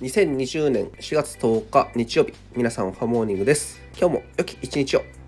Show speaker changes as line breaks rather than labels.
2020年4月10日日曜日皆さんおはモーニングです。今日も良き一日を。